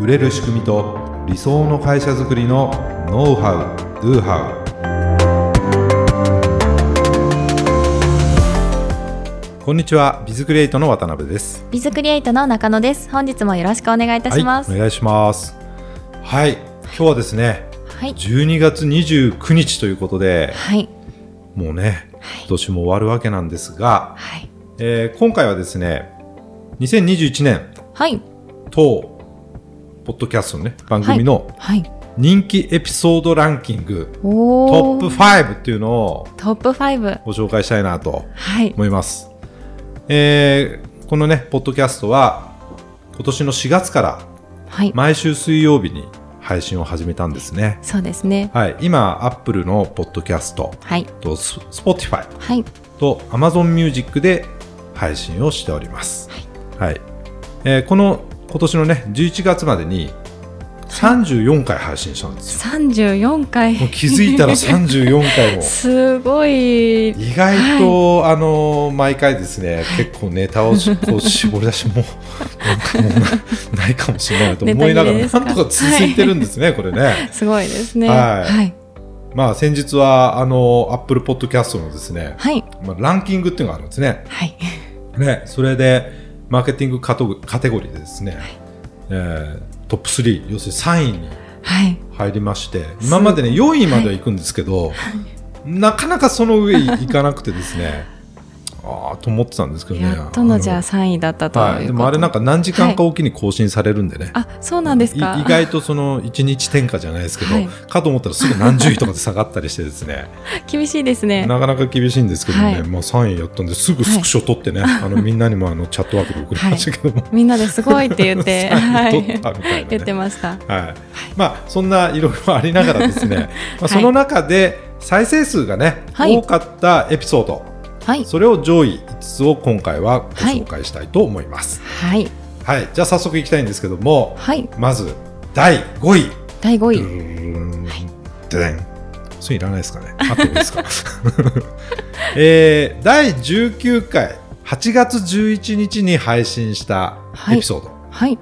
売れる仕組みと理想の会社づくりのノウハウ・ドゥハウこんにちはビズクリエイトの渡辺です。ビズクリエイトの中野です。本日もよろしくお願いいたします、はい、お願いします。はい今日はですね、はい、12月29日ということで、はい、もうね、今年も終わるわけなんですが、はい。えー、今回はですね2021年、はい、当ポッドキャストのね番組の、はい。人気エピソードランキングトップ5っていうのをトップ5ご紹介したいなと思います、はい、えー、このねポッドキャストは今年の4月から毎週水曜日に配信を始めたんですね。そうですね。はい、今アップルのポッドキャストとスポティファイとアマゾンミュージックで配信をしております。はい、はい、えー、この今年のね11月までに34回配信したんですよ。34回。もう気づいたら34回も。すごい。意外と、はい、あの毎回ですね結構ネタをこう絞り出しも なんかもうないかもしれないと思いながらなんとか続いてるんですね、はい、これね。すごいですね。はい、はい。まあ、先日はあのアップルポッドキャストのですね、はい。まあ、ランキングっていうのがあるんですね。はい、ねそれでマーケティングカテゴリーでですね、はい。えー、トップ3要するに3位に入りまして、はい、今までね4位までは行くんですけど、はい、なかなかその上行かなくてですねああと思ってたんですけどね。やっとのじゃあ3位だったとはい、でもあれなんか何時間かおきに更新されるんでね、はい、あそうなんですか。意外とその1日転下じゃないですけど、はい、かと思ったらすぐ何十位とかで下がったりしてですね。厳しいですね。なかなか厳しいんですけどね、はい、まあ、3位やったんですぐスクショ取ってね、あのみんなにもあのチャットワークで送りましたけども、みんなですごいって言って はい、言ってました、はい。まあ、そんないろいろありながらですね、まあ、その中で再生数がね、多かったエピソードはい、それを上位5つを今回はご紹介したいと思います。はい、はい、じゃあ早速いきたいんですけども、はい、まず第5位。第5位。でん。それいらないですかね。あってもいいですか。えー、第19回8月11日に配信したエピソード。はい。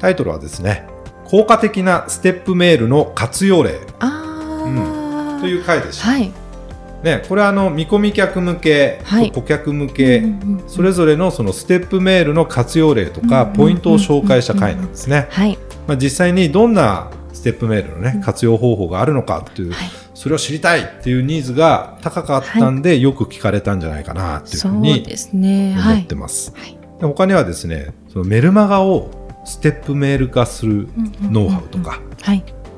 タイトルはですね、効果的なステップメールの活用例。あうん、という回でした。はい。ね、これはあの見込み客向け、はい、顧客向け、それぞれのそのステップメールの活用例とか、ポイントを紹介した回なんですね。まあ、実際にどんなステップメールの、ね、活用方法があるのかっていう、はい、それを知りたいっていうニーズが高かったんで、はい、よく聞かれたんじゃないかなっていうふうに思ってます。はい、で他にはですねそのメルマガをステップメール化するノウハウとか、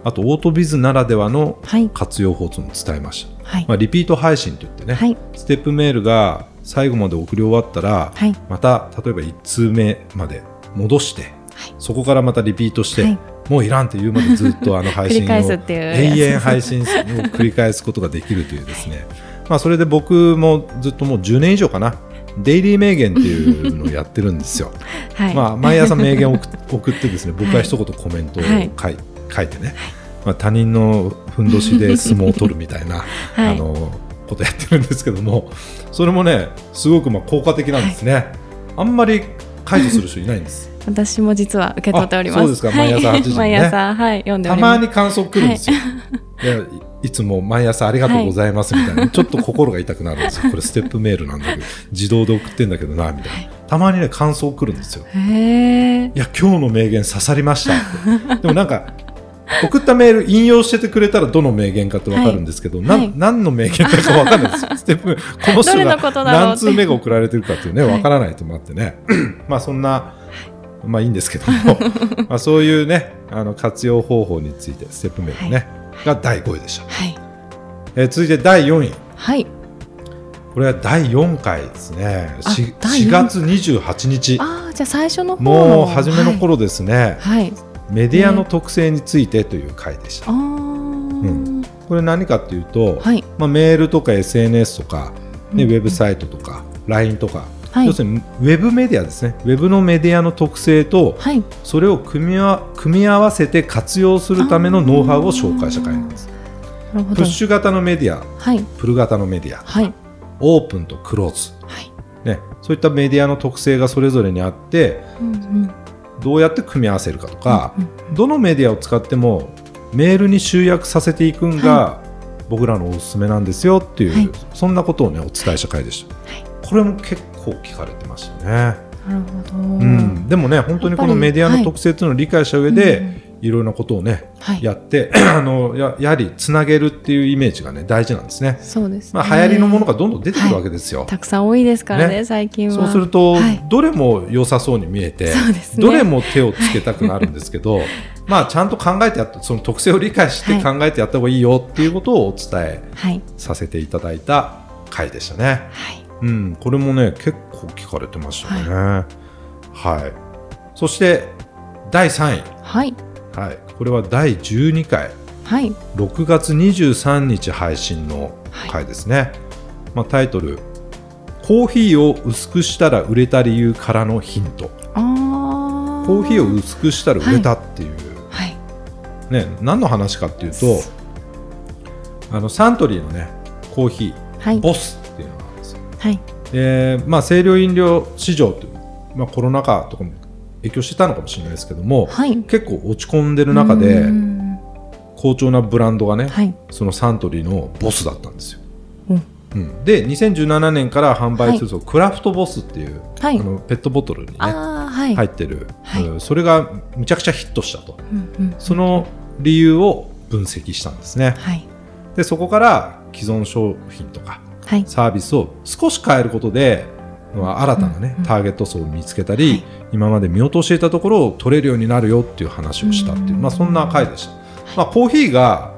あとオートビズならではの活用法というのを伝えました。はい、まあ、リピート配信といってね、はい、ステップメールが最後まで送り終わったら、はい、また例えば1通目まで戻して、そこからまたリピートして、もういらんって言うまでずっとあの 配信を永遠配信を繰り返すことができるというですね、まあ、それで僕もずっともう10年以上かな。デイリー名言っていうのをやってるんですよ。はい、まあ、毎朝名言を送っ てですね僕は一言コメントを書い,、書いてね、まあ、他人のふんどしで相撲を取るみたいな、はい、あのことやってるんですけどもそれもねすごくまあ効果的なんですね、はい、あんまり解除する人いないんです。私も実は受け取っております。そうですか。毎朝8時に、ね、毎朝はい読んでたまに感想来るんですよ、はい、いつも毎朝ありがとうございますみたいな、ちょっと心が痛くなるんですよ。これステップメールなんだけど自動で送ってんだけどなみたいな、たまにね感想来るんですよ。いや今日の名言刺さりましたでもなんか送ったメール引用しててくれたらどの名言かって分かるんですけど、はい、何の名言か分かんないですよ。ステップこの人が何通目が送られてるかっていうね分からないと思ってね、まあそんなまあいいんですけども まあそういうねあの活用方法についてステップメールね、はい、が第5位でした。はい、えー、続いて第4位。はい。これは第4回ですね。4, 4月28日。ああ、じゃあ最初のもう初めの頃ですね。はい。メディアの特性についてという回でした。うん、これ何かっていうと、はい、まあ、メールとか SNS とか、ね、ウェブサイトとか LINE とか、はい、要するにウェブメディアですね。ウェブのメディアの特性と、はい、それを組みわ組み合わせて活用するためのノウハウを紹介した回なんです。プッシュ型のメディア、はい、プル型のメディア、はい、オープンとクローズ、はい。ね、そういったメディアの特性がそれぞれにあって、うんうんどうやって組み合わせるかとか、うんどのメディアを使ってもメールに集約させていくんが、僕らのおすすめなんですよっていう、はい。そんなことをねお伝えした回でした、はい。これも結構聞かれてましたね、なるほど。うん、でもね本当にこのメディアの特性っていうのを理解した上で、いろいろなことをね、はい。やって あのややはりつなげるっていうイメージがね大事なんですね、そうです、ね。まあ、流行りのものがどんどん出てくるわけですよ、たくさん多いですからねね。最近は。そうすると、はい。どれも良さそうに見えて、ね。どれも手をつけたくなるんですけど まあちゃんと考えてやってその特性を理解して考えてやった方がいいよっていうことをお伝えはい。させていただいた回でしたね。はい。うん、これもね結構聞かれてましたね。はい、そして第3位、はいはい、これは第12回。はい。6月23日配信の回ですね。まあ、タイトル「コーヒーを薄くしたら売れた理由からのヒント」ああコーヒーを薄くしたら売れたっていう、はい。ね、何の話かっていうとあのサントリーのねコーヒー、はい。ボスっていうのがあるんですよ。はい。でまあ、清涼飲料市場っていう、まあ、コロナ禍とかも影響してたのかもしれないですけども、はい。結構落ち込んでる中でうん。好調なブランドがね、はい。そのサントリーのボスだったんですよ。うん。うん、で2017年から販売すると、クラフトボスっていう、はい。あのペットボトルにね入ってる、はい。うん。それがむちゃくちゃヒットしたと。うんうん。その理由を分析したんですね。はい。でそこから既存商品とかはい。サービスを少し変えることでまあ新たなね、ターゲット層を見つけたり、はい。今まで見落としていたところを取れるようになるよっていう話をしたっていう、うん。まあ、そんな回でした、まあ、コーヒーが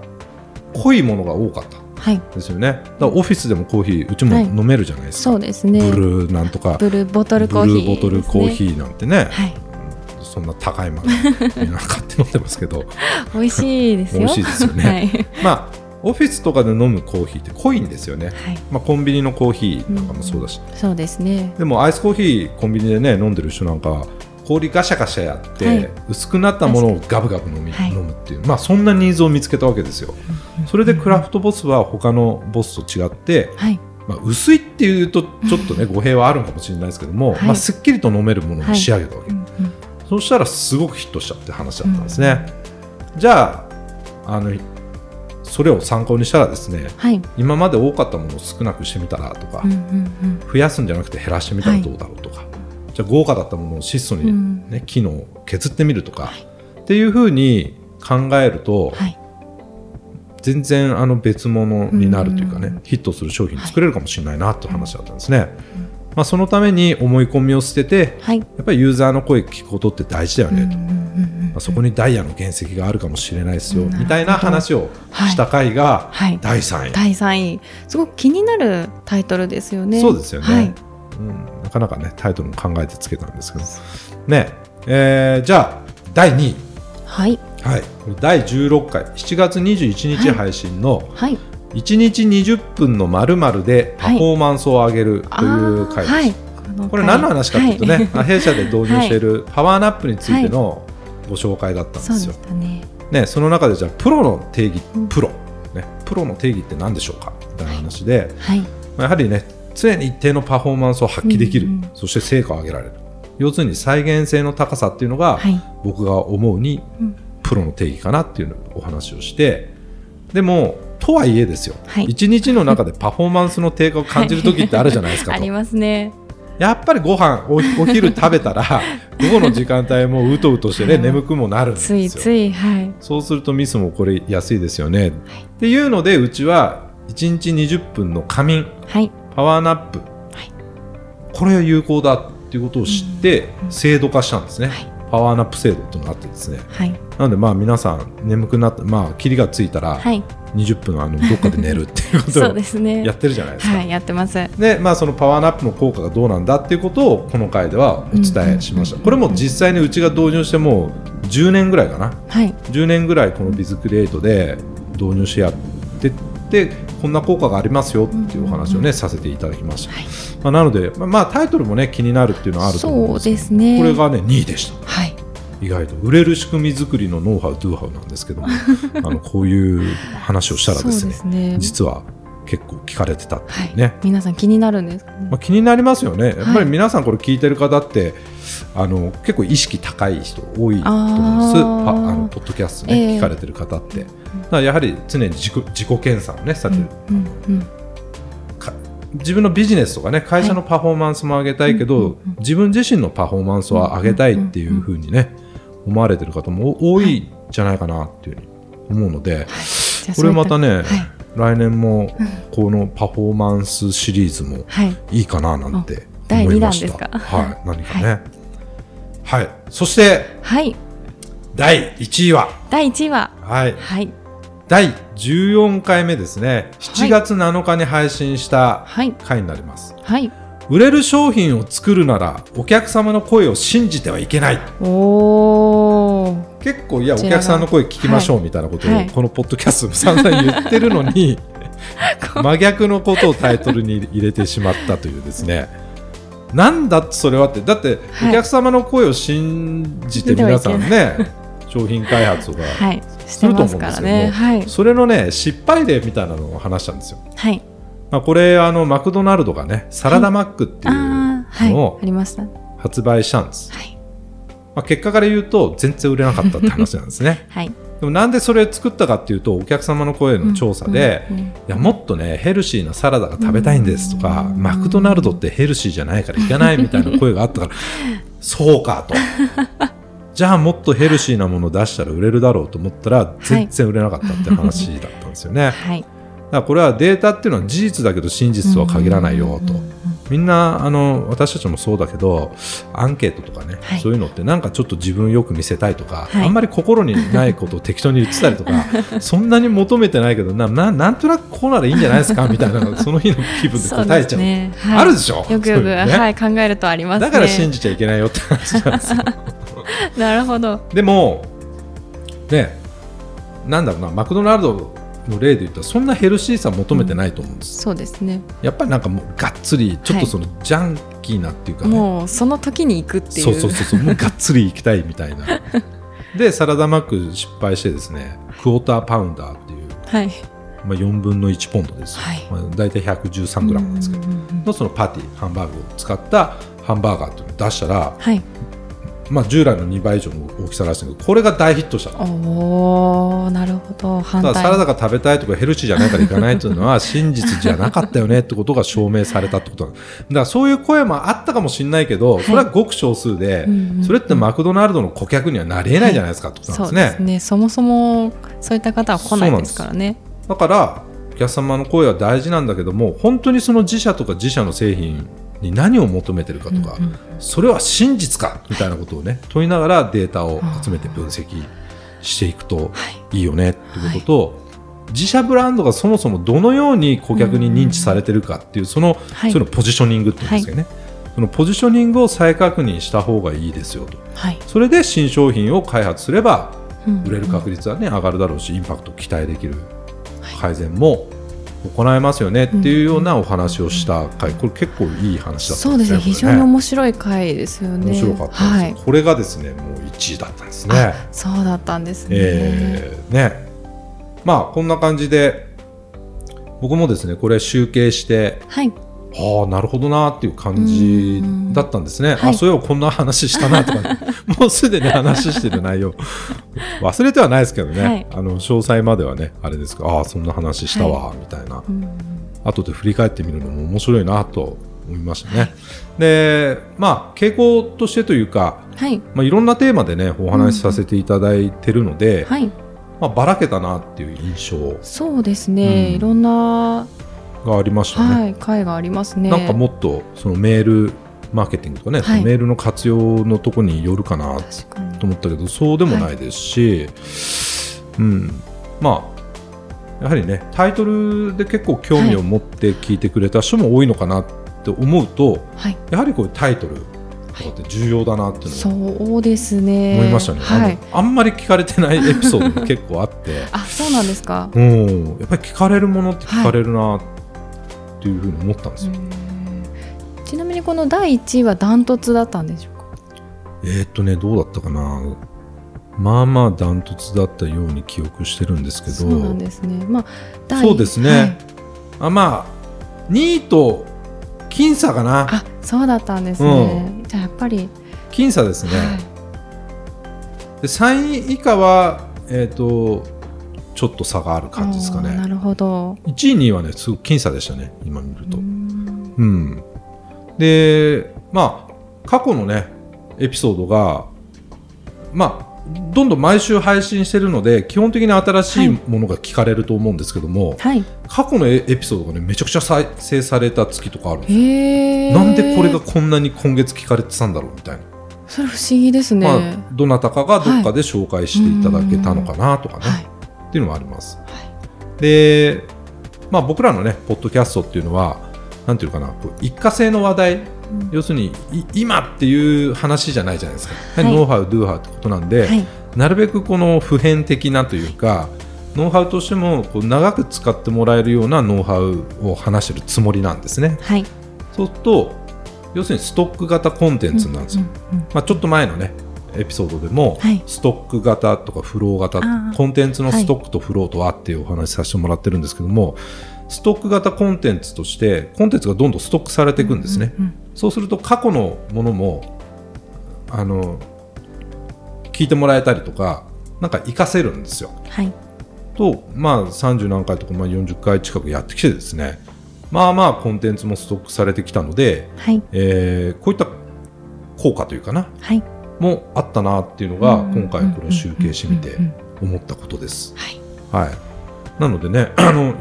濃いものが多かったはい。ですよね。だからオフィスでもコーヒーうちもはい。飲めるじゃないですか、そうですね。ブルーなんとかブルーボトルコーヒーブルーボトルコーヒーーなんてねはい。そんな高いまでみんな買って飲んでますけど。美味しいですよ。美味しいですよね。はい。まあオフィスとかで飲むコーヒーって濃いんですよね、はい。まあ、コンビニのコーヒーなんかもそうだし、そうですね。でもアイスコーヒーコンビニでね飲んでる人なんか氷ガシャガシャやって、はい。薄くなったものをガブガブ飲み、はい。飲むっていう。まあそんなニーズを見つけたわけですよ。それでクラフトボスは他のボスと違って、はい。まあ、薄いっていうとちょっとね語弊はあるのかもしれないですけども、はい。まあ、すっきりと飲めるものに仕上げたわけ、うんうん。そうしたらすごくヒットしたって話だったんですね、じゃああのそれを参考にしたらですねはい。今まで多かったものを少なくしてみたらとか、うんうん増やすんじゃなくて減らしてみたらどうだろうとか、じゃあ豪華だったものを質素に、うん。ね機能を削ってみるとか、っていうふうに考えると、はい。全然あの別物になるというかね、うんヒットする商品作れるかもしれないなという話だったんですね。まあ、そのために思い込みを捨ててはい。やっぱりユーザーの声聞くことって大事だよねと、まあ、そこにダイヤの原石があるかもしれないですよ、みたいな話をした回がはい。第3位、第3位。すごく気になるタイトルですよね。そうですよね、はい。うん、なかなかねタイトルも考えてつけたんですけど。ね。えーじゃあ第2位。はい。はい、第16回。7月21日配信のはい。1日20分の〇〇でパフォーマンスを上げるという回です、これ何の話かというとね、弊社で導入しているパワーナップについてのご紹介だったんでですよ。ね。ね、その中でじゃあプロの定義、うん。プロ、ね、プロの定義って何でしょうか？みたいな話で、はい。まあやはりね常に一定のパフォーマンスを発揮できる、うんうん。そして成果を上げられる。要するに再現性の高さっていうのが、はい。僕が思うにうん。プロの定義かなっていうのをお話をしてでもとはいえですよ、はい。一日の中でパフォーマンスの低下を感じる時ってあるじゃないですかと。ありますねやっぱりご飯おお昼食べたら 午後の時間帯もうとうとしてね、はい。眠くもなるんですよ。ついついはい。そうするとミスもこれやすいですよね、っていうのでうちは1日20分の仮眠。はい。パワーナップ、これは有効だっていうことを知って制度化したんですね、はいパワーナップ制度っていうのがあってですね。はい。なのでまあ皆さん眠くなってまあ霧がついたらはい。20分あのどっかで寝るっていうこと そうをですね。やってるじゃないですか。はいやってます。でまあ、そのパワーナップの効果がどうなんだっていうことをこの回ではお伝えしました、うんこれも実際にうちが導入してもう10年ぐらいかな。はい。10年ぐらいこのビズクリエイトで導入してやってってこんな効果がありますよっていうお話をね、させていただきました、はい。まあ、なので、まあまあ、タイトルもね気になるっていうのはあると思うんそうですけど。ですね。これがね2位でした。はい。意外と。売れる仕組み作りのノウハウドゥーハウなんですけども あのこういう話をしたらですそうねね。実は結構聞かれてたってはいいうね、皆さん気になるんですか？ねまあ、気になりますよね。やっぱはいり皆さんこれ聞いてる方って、あの結構意識高い人多いと思うんです。パあのポッドキャストね、えー、聞かれてる方って、だからやはり常に自己自己検査をねされて。る、うんうんうん。自分のビジネスとかね会社のパフォーマンスも上げたいけど、はい、自分自身のパフォーマンスを上げたいっていうふうにね思われてる方も多いんじゃないかなっていうふうに思うので、はい、これまたね、はい、来年もこのパフォーマンスシリーズもい。いかななんて思いました。はい、何かね、はい、そして、はい、第1位は？第1位は？はい、はい第14回目ですね。7月7日に配信した回になります、はい、はい、売れる商品を作るならお客様の声を信じてはいけない。お結構いやお客さんの声聞きましょうみたいなことを、このポッドキャスト散々言ってるのに 真逆のことをタイトルに入れてしまったというですね。なんだそれはって。だってお客様の声を信じて皆さんね、商品開発とかすると思うんですけども、ね。はい、それのね失敗例みたいなのを話したんですよ。はい、まあ、これあのマクドナルドがねサラダマックっていうのを発売したんです。はい。まあ、結果から言うと全然売れなかったって話なんですね。はい。でもなんでそれ作ったかっていうとお客様の声の調査で、うんうんうん、いやもっとねヘルシーなサラダが食べたいんですとか、うんうん、マクドナルドってヘルシーじゃないから行かないみたいな声があったから そうかとじゃあもっとヘルシーなものを出したら売れるだろうと思ったら全然売れなかったって話だったんですよね。はい、だからこれはデータっていうのは事実だけど真実とは限らないよと。みんなあの私たちもそうだけどアンケートとかね、はい、そういうのってなんかちょっと自分よく見せたいとか、はい、あんまり心にないことを適当に言ってたりとか そんなに求めてないけどなななんとなくこうならいいんじゃないですかみたいな その日の気分で答えちゃう。う、ね。はい、あるでしょ。よくよく、ね、はい、考えるとあります、ね、だから信じちゃいけないよって話なんですよ。なるほど。でもねなんだろうなマクドナルドの例で言ったらそんなヘルシーさ求めてないと思うんです、うん、そうですね。やっぱりなんかもうがっつりちょっとそのジャンキーなっていうか、ね。はい、もうその時に行くっていう。そうそうそうそうもうがっつり行きたいみたいな。でサラダマック失敗してですねクォーターパウンダーっていう、はい。まあ、4分の1ポンドです、はい。まあ、大体113グラムなんですけど、のそのパティハンバーグを使ったハンバーガーっていうのを出したら、はい、まあ、従来の2倍以上の大きさらしいけどこれが大ヒットしたおなるほど。反対。サラダが食べたいとかヘルシーじゃないからいかないというのは真実じゃなかったよねってことが証明されたってことだ。からそういう声もあったかもしれないけど、それはごく少数で、それってマクドナルドの顧客にはなりえないじゃないですかってことなんですね。はい、そね。そもそもそういった方は来ないですからね。だからお客様の声は大事なんだけども本当にその自社とか自社の製品に何を求めてるかとか、うんうん、それは真実かみたいなことをね問いながらデータを集めて分析していくとい。いよねっていうことと、はい、自社ブランドがそもそもどのように顧客に認知されてるかっていうその、はい、そのポジショニングって言うんですけどね、はい、そのポジショニングを再確認した方がいいですよと、それで新商品を開発すれば売れる確率はね、上がるだろうしインパクト期待できる改善も行えますよねっていうようなお話をした回、これ結構いい話だったそうですね、非常に面白い回ですよね。面白かったはい、これがですねもう1位だったんですね。そうだったんですね,、えー、ね。まあこんな感じで僕もですねこれ集計して、はい、ああなるほどなっていう感じだったんですね、はい、あそういえばこんな話したなとか、ね、もうすでに話してる内容。忘れてはないですけどね、はい、あの詳細まではねあれですかああそんな話したわ、はい、みたいな。後で振り返ってみるのも面白いなと思いましたね。でまあ傾向としてというか、はい。まあ、いろんなテーマでねお話しさせていただいてるので、はい。まあ、ばらけたなっていう印象。そうですね、うん、いろんながありましたね。はい、会がありますね。なんかもっとそのメールマーケティングとかね、はい、メールの活用のとこによるかなと思ったけどそうでもないですし、はい、うん。まあやはりねタイトルで結構興味を持って聞いてくれた人も多いのかなって思うと、はい、やはりこういうタイトルとかって重要だなっていうのそうですね。思いましたね、はい、あんまり聞かれてないエピソードも結構あって。あそうなんですか。うん。やっぱり聞かれるものって聞かれるなってっていうふうに思ったんですよ。ちなみにこの第1位はダントツだったんでしょうか？えー、っとねどうだったかな。まあまあダントツだったように記憶してるんですけど。そうなんですね。まあそうですね、はい、あまあ2位と僅差かな。あそうだったんですね、うん、じゃあやっぱり。僅差ですね、はい。で3位以下は、えー、とちょっと差がある感じですかねなるほど。1位2位はねすごく僅差でしたね今見るとうーんうん、でまあ過去のねエピソードがまあどんどん毎週配信してるので基本的に新しいものが聞かれると思うんですけども、はい。過去のエエピソードがねめちゃくちゃ再生された月とかあるんですよ。なんでこれがこんなに今月聞かれてたんだろうみたいな、それ不思議ですね。まあ、どなたかがどっかで紹介していただけたのかなとかね、はい。っていうのもあります。で、まあ、僕らのね、ポッドキャストっていうのは、なんていうかな、一過性の話題、要するにい今っていう話じゃないじゃないですか、はいノウハウ、ドゥーハウってことなんで、はい。なるべくこの普遍的なというか、ノウハウとしてもこう長く使ってもらえるようなノウハウを話してるつもりなんですね。はい。そうすると、要するにストック型コンテンツなんですよ。まあ、ちょっと前のねエピソードでも、はい。ストック型とかフロー型コンテンツのストックとフローとはっていうお話しさせてもらってるんですけどもストック型コンテンツとしてコンテンツがどんどんストックされていくんですね、うんうんそうすると過去のものもあの聞いてもらえたりとかなんか活かせるんですよ。はい。とまあ30何回とか、まあ、40回近くやってきてですね。まあまあコンテンツもストックされてきたので、はい。えーこういった効果というかな。はい。もあったなっていうのがうん今回これを集計してみて思ったことです。はい。はい、なのでね あの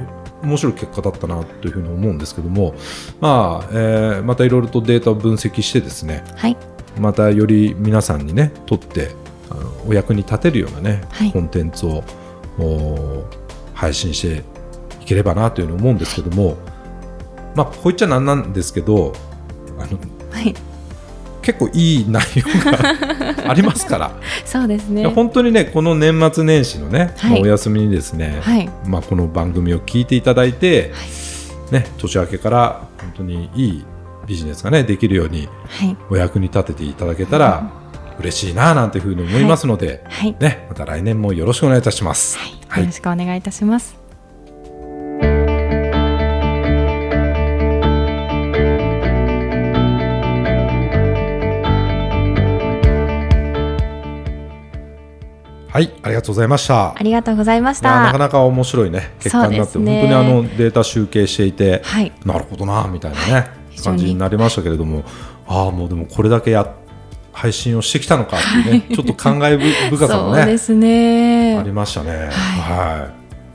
面白い結果だったなというふうに思うんですけども、まあえーまたいろいろとデータを分析してですねはい。またより皆さんにねとってあのお役に立てるようなね、はいコンテンツをお配信していければなというふうに思うんですけども、まあ、こう言っちゃなんなんですけどあのはい。結構いい内容がありますから。そうですね。本当にねこの年末年始のね、はいまあお休みにですね、はい。まあ、この番組を聞いていただいて、ね、年明けから本当にいいビジネスがねできるようにはい。お役に立てていただけたら嬉しいななんていうふうに思いますので、はい。ね、また来年もよろしくお願いいたします。はい。よろしくお願いいたします。はい、ありがとうございました。ありがとうございましいやなかた。なか面白いね結果になって、ね本当にあのデータ集計していて、はい。なるほどなみたいなね、非常に感じになりましたけれどもああもうでもこれだけや配信をしてきたのかっていうね、ちょっと感慨深さもねね。ありましたね。は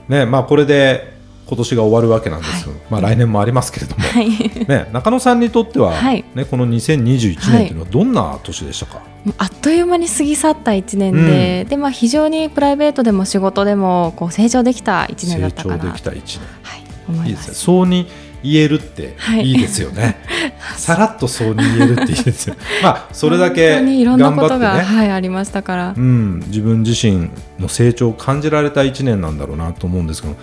い、ねまあこれで今年が終わるわけなんですけど、まあ来年もありますけれども、はい。ね中野さんにとっては、はいねこの2021年というのはどんな年でしたか？あっという間に過ぎ去った1年で、でまあ、非常にプライベートでも仕事でもこう成長できた1年だ成ったかな長できた1年。はい、思いまいいですすね。そうに言えるってはいいいですよね。さらっとそうに言えるっていいですよ。まあ それだけ本当にいろんな頑張ってことが、ね。はい、ありましたから、うん、自分自身の成長を感じられた1年なんだろうなと思うんですけど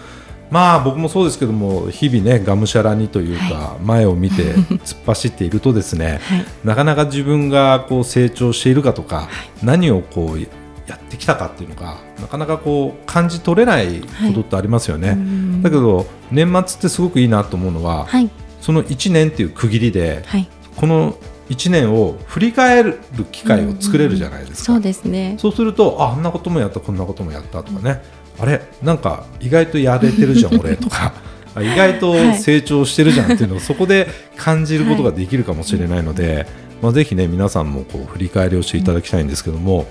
まあ僕もそうですけども日々ねがむしゃらにというか、前を見て 突っ走っているとですねはい。なかなか自分がこう成長しているかとか、何をこうやってきたかっていうのがなかなかこう感じ取れないことってありますよね。うん。だけど年末ってすごくいいなと思うのは、はい。その1年っていう区切りではい、この1年を振り返る機会を作れるじゃないですか。そうですね。そうするとああんなこともやったこんなこともやったとかねあれなんか意外とやれてるじゃん俺とか。あ意外と成長してるじゃんっていうのをそこで感じることができるかもしれないので、まあ、ぜひね皆さんもこう振り返りをしていただきたいんですけども、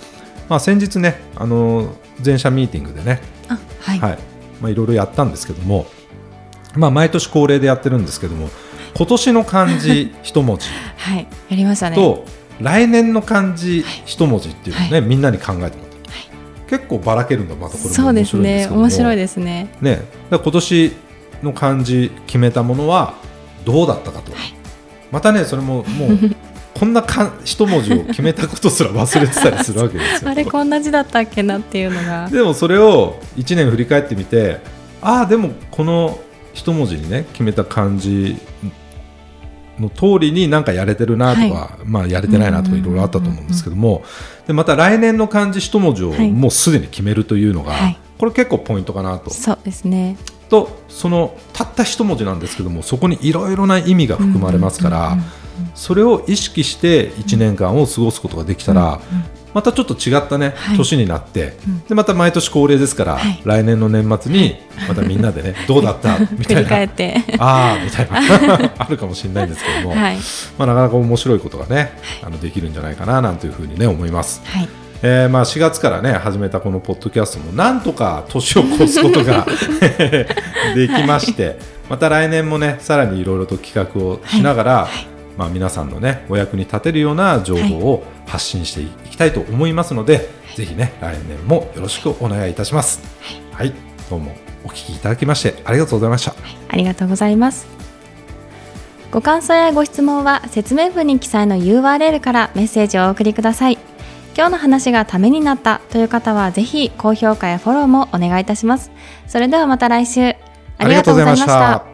まあ、先日ねあの全社ミーティングでね、あはい、はい。まあ、いろいろやったんですけども、まあ、毎年恒例でやってるんですけども今年の漢字一文字 はい、やりましたね。と来年の漢字一文字っていうのをね、はみんなに考えてもら結構ばらけるんだまたこれそうですね。面白いですね。ね。今年の漢字決めたものはどうだったかと、またねそれももう こんなか一文字を決めたことすら忘れてたりするわけですよ。あれこんな字だったっけなっていうのが。でもそれを1年振り返ってみてああでもこの一文字にね決めた漢字の通りになんかやれてるなとか、まあやれてないなとかいろいろあったと思うんですけどもでまた来年の漢字一文字をはい。もうすでに決めるというのが、はい。これ結構ポイントかなと。そうですね。とそのたった一文字なんですけどもそこにいろいろな意味が含まれますから、それを意識して1年間を過ごすことができたら、またちょっと違ったね、はい。年になって、うん。でまた毎年恒例ですから、はい。来年の年末にまたみんなでねどうだった？みたいな。返って。ああみたいな。あるかもしれないんですけども、はい。まあ、なかなか面白いことがねあのできるんじゃないかななんていうふうにね思います。はい。えーまあ4月からね始めたこのポッドキャストもなんとか年を越すことが できましてまた来年もねさらにいろいろと企画をしながら、まあ、皆さんのねお役に立てるような情報を発信していきたいと思いますので、ぜひね来年もよろしくお願いいたします。はい、どうもお聞きいただきましてありがとうございました。ありがとうございます。ご感想やご質問は説明文に記載の URL からメッセージをお送りください。今日の話がためになったという方はぜひ高評価やフォローもお願いいたします。それではまた来週。ありがとうございました。